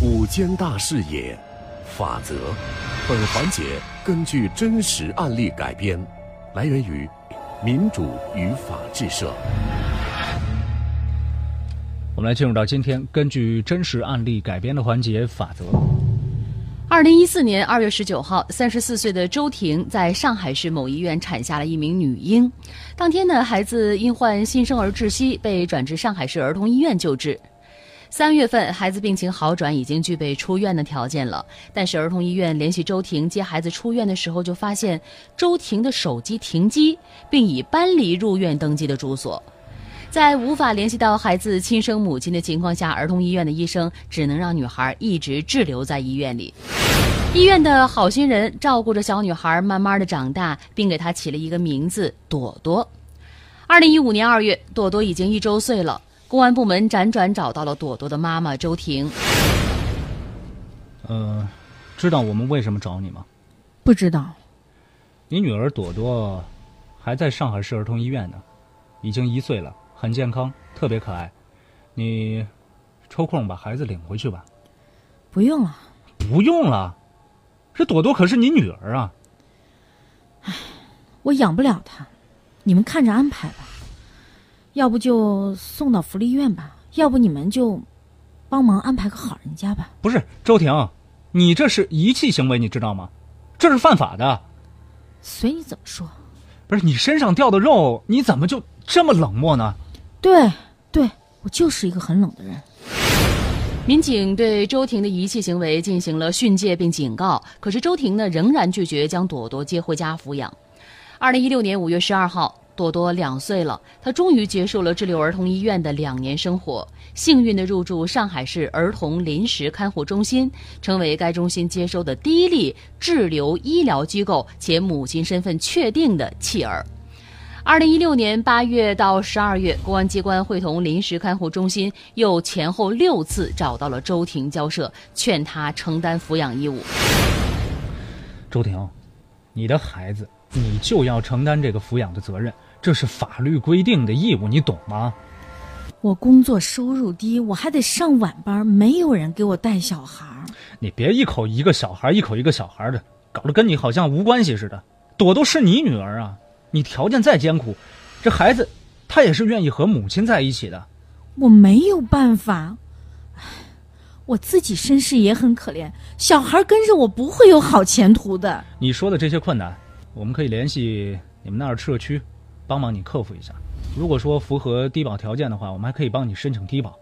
五间大视野，法则。本环节根据真实案例改编，来源于民主与法制社。我们来进入到今天根据真实案例改编的环节法则。二零一四年二月十九号，三十四岁的周婷在上海市某医院产下了一名女婴。当天呢，孩子因患新生儿窒息，被转至上海市儿童医院救治。三月份，孩子病情好转，已经具备出院的条件了。但是儿童医院联系周婷接孩子出院的时候，就发现周婷的手机停机，并已搬离入院登记的住所。在无法联系到孩子亲生母亲的情况下，儿童医院的医生只能让女孩一直滞留在医院里。医院的好心人照顾着小女孩，慢慢的长大，并给她起了一个名字朵朵。二零一五年二月，朵朵已经一周岁了。公安部门辗转找到了朵朵的妈妈周婷。呃，知道我们为什么找你吗？不知道。你女儿朵朵还在上海市儿童医院呢，已经一岁了，很健康，特别可爱。你抽空把孩子领回去吧。不用了。不用了？这朵朵可是你女儿啊。唉，我养不了她，你们看着安排吧。要不就送到福利院吧，要不你们就帮忙安排个好人家吧。不是周婷，你这是遗弃行为，你知道吗？这是犯法的。随你怎么说。不是你身上掉的肉，你怎么就这么冷漠呢？对，对我就是一个很冷的人。民警对周婷的遗弃行为进行了训诫并警告，可是周婷呢仍然拒绝将朵朵接回家抚养。二零一六年五月十二号。朵朵两岁了，她终于结束了滞留儿童医院的两年生活，幸运地入住上海市儿童临时看护中心，成为该中心接收的第一例滞留医疗机构且母亲身份确定的弃儿。二零一六年八月到十二月，公安机关会同临时看护中心又前后六次找到了周婷交涉，劝她承担抚养义务。周婷，你的孩子，你就要承担这个抚养的责任。这是法律规定的义务，你懂吗？我工作收入低，我还得上晚班，没有人给我带小孩。你别一口一个小孩，一口一个小孩的，搞得跟你好像无关系似的。朵朵是你女儿啊，你条件再艰苦，这孩子他也是愿意和母亲在一起的。我没有办法，我自己身世也很可怜，小孩跟着我不会有好前途的。你说的这些困难，我们可以联系你们那儿社区。帮忙你克服一下，如果说符合低保条件的话，我们还可以帮你申请低保。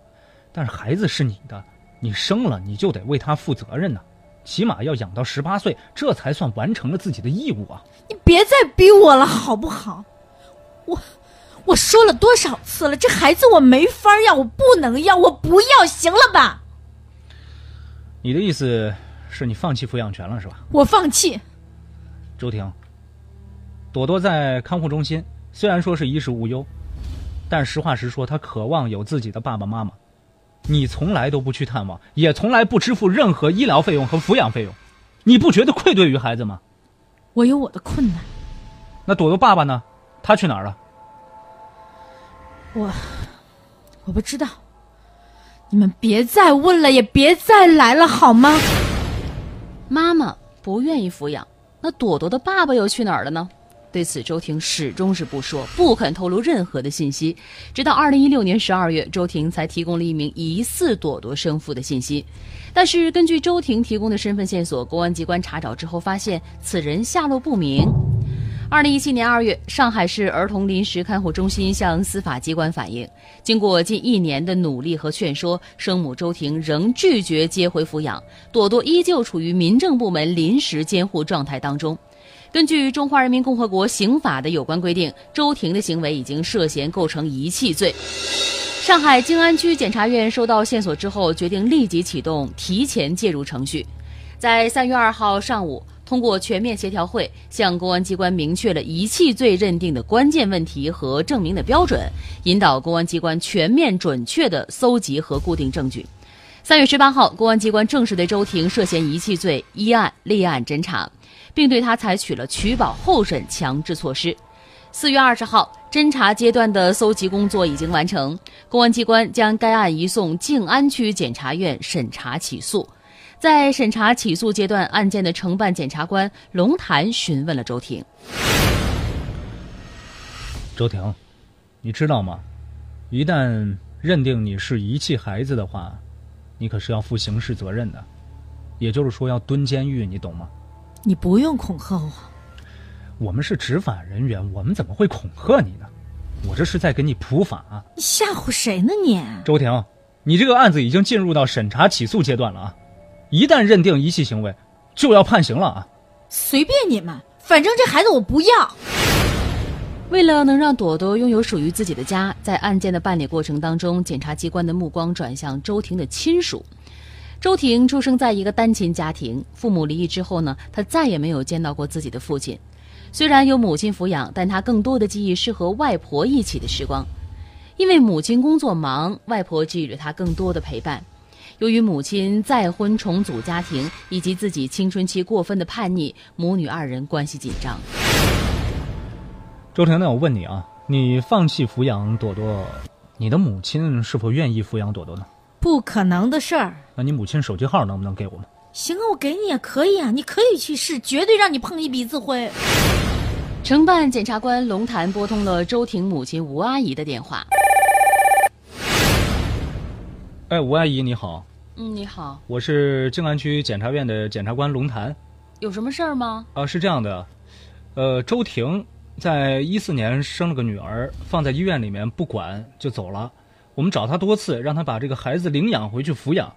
但是孩子是你的，你生了你就得为他负责任呢，起码要养到十八岁，这才算完成了自己的义务啊！你别再逼我了，好不好？我我说了多少次了，这孩子我没法要，我不能要，我不要，行了吧？你的意思是你放弃抚养权了是吧？我放弃。周婷，朵朵在看护中心。虽然说是衣食无忧，但实话实说，他渴望有自己的爸爸妈妈。你从来都不去探望，也从来不支付任何医疗费用和抚养费用，你不觉得愧对于孩子吗？我有我的困难。那朵朵爸爸呢？他去哪儿了？我我不知道。你们别再问了，也别再来了，好吗？妈妈不愿意抚养，那朵朵的爸爸又去哪儿了呢？对此，周婷始终是不说，不肯透露任何的信息。直到二零一六年十二月，周婷才提供了一名疑似朵朵生父的信息。但是，根据周婷提供的身份线索，公安机关查找之后发现，此人下落不明。二零一七年二月，上海市儿童临时看护中心向司法机关反映，经过近一年的努力和劝说，生母周婷仍拒绝接回抚养，朵朵依旧处于民政部门临时监护状态当中。根据《中华人民共和国刑法》的有关规定，周婷的行为已经涉嫌构成遗弃罪。上海静安区检察院收到线索之后，决定立即启动提前介入程序。在三月二号上午，通过全面协调会，向公安机关明确了遗弃罪认定的关键问题和证明的标准，引导公安机关全面准确地搜集和固定证据。三月十八号，公安机关正式对周婷涉嫌遗弃罪依案立案侦查。并对他采取了取保候审强制措施。四月二十号，侦查阶段的搜集工作已经完成，公安机关将该案移送静安区检察院审查起诉。在审查起诉阶段，案件的承办检察官龙潭询问了周婷。周婷，你知道吗？一旦认定你是遗弃孩子的话，你可是要负刑事责任的，也就是说要蹲监狱，你懂吗？你不用恐吓我，我们是执法人员，我们怎么会恐吓你呢？我这是在给你普法。你吓唬谁呢你？周婷，你这个案子已经进入到审查起诉阶段了啊！一旦认定遗弃行为，就要判刑了啊！随便你们，反正这孩子我不要。为了能让朵朵拥有属于自己的家，在案件的办理过程当中，检察机关的目光转向周婷的亲属。周婷出生在一个单亲家庭，父母离异之后呢，她再也没有见到过自己的父亲。虽然有母亲抚养，但她更多的记忆是和外婆一起的时光。因为母亲工作忙，外婆给予了她更多的陪伴。由于母亲再婚重组家庭，以及自己青春期过分的叛逆，母女二人关系紧张。周婷，那我问你啊，你放弃抚养朵朵，你的母亲是否愿意抚养朵朵呢？不可能的事儿。那你母亲手机号能不能给我们？行啊，我给你也可以啊，你可以去试，绝对让你碰一鼻子灰。承办检察官龙潭拨通了周婷母亲吴阿姨的电话。哎，吴阿姨你好，嗯，你好，我是静安区检察院的检察官龙潭。有什么事儿吗？啊，是这样的，呃，周婷在一四年生了个女儿，放在医院里面不管就走了。我们找他多次，让他把这个孩子领养回去抚养，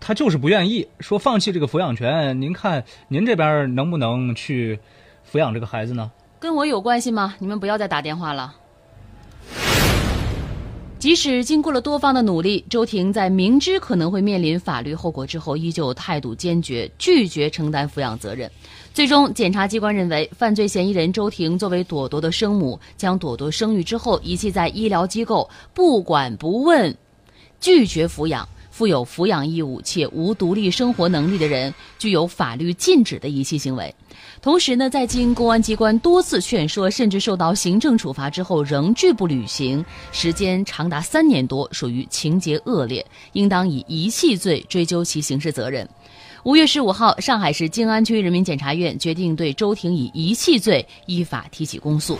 他就是不愿意，说放弃这个抚养权。您看您这边能不能去抚养这个孩子呢？跟我有关系吗？你们不要再打电话了。即使经过了多方的努力，周婷在明知可能会面临法律后果之后，依旧态度坚决，拒绝承担抚养责任。最终，检察机关认为，犯罪嫌疑人周婷作为朵朵的生母，将朵朵生育之后遗弃在医疗机构，不管不问，拒绝抚养。负有抚养义务且无独立生活能力的人，具有法律禁止的遗弃行为。同时呢，在经公安机关多次劝说，甚至受到行政处罚之后，仍拒不履行，时间长达三年多，属于情节恶劣，应当以遗弃罪追究其刑事责任。五月十五号，上海市静安区人民检察院决定对周婷以遗弃罪依法提起公诉。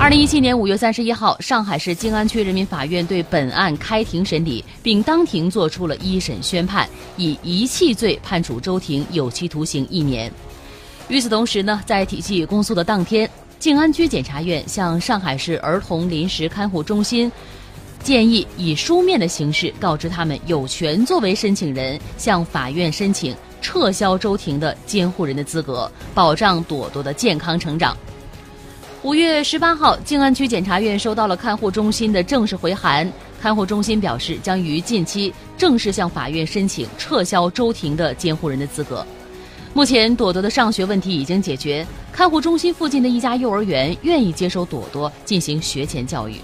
二零一七年五月三十一号，上海市静安区人民法院对本案开庭审理，并当庭作出了一审宣判，以遗弃罪判处周婷有期徒刑一年。与此同时呢，在提起公诉的当天，静安区检察院向上海市儿童临时看护中心建议以书面的形式告知他们有权作为申请人向法院申请撤销周婷的监护人的资格，保障朵朵的健康成长。五月十八号，静安区检察院收到了看护中心的正式回函。看护中心表示，将于近期正式向法院申请撤销周婷的监护人的资格。目前，朵朵的上学问题已经解决，看护中心附近的一家幼儿园愿意接收朵朵进行学前教育。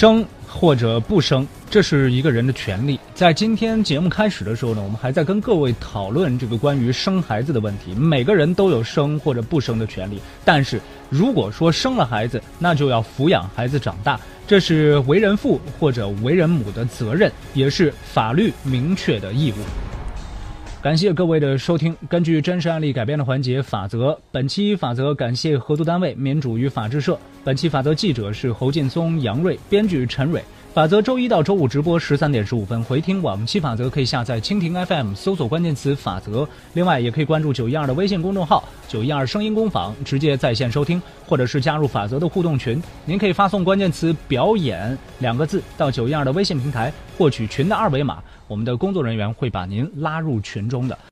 生或者不生，这是一个人的权利。在今天节目开始的时候呢，我们还在跟各位讨论这个关于生孩子的问题。每个人都有生或者不生的权利，但是如果说生了孩子，那就要抚养孩子长大，这是为人父或者为人母的责任，也是法律明确的义务。感谢各位的收听。根据真实案例改编的环节法则，本期法则感谢合作单位民主与法制社。本期法则记者是侯劲松、杨瑞，编剧陈蕊。法则周一到周五直播十三点十五分，回听往期法则可以下载蜻蜓 FM 搜索关键词“法则”。另外，也可以关注九一二的微信公众号“九一二声音工坊”，直接在线收听，或者是加入法则的互动群。您可以发送关键词“表演”两个字到九一二的微信平台，获取群的二维码。我们的工作人员会把您拉入群中的。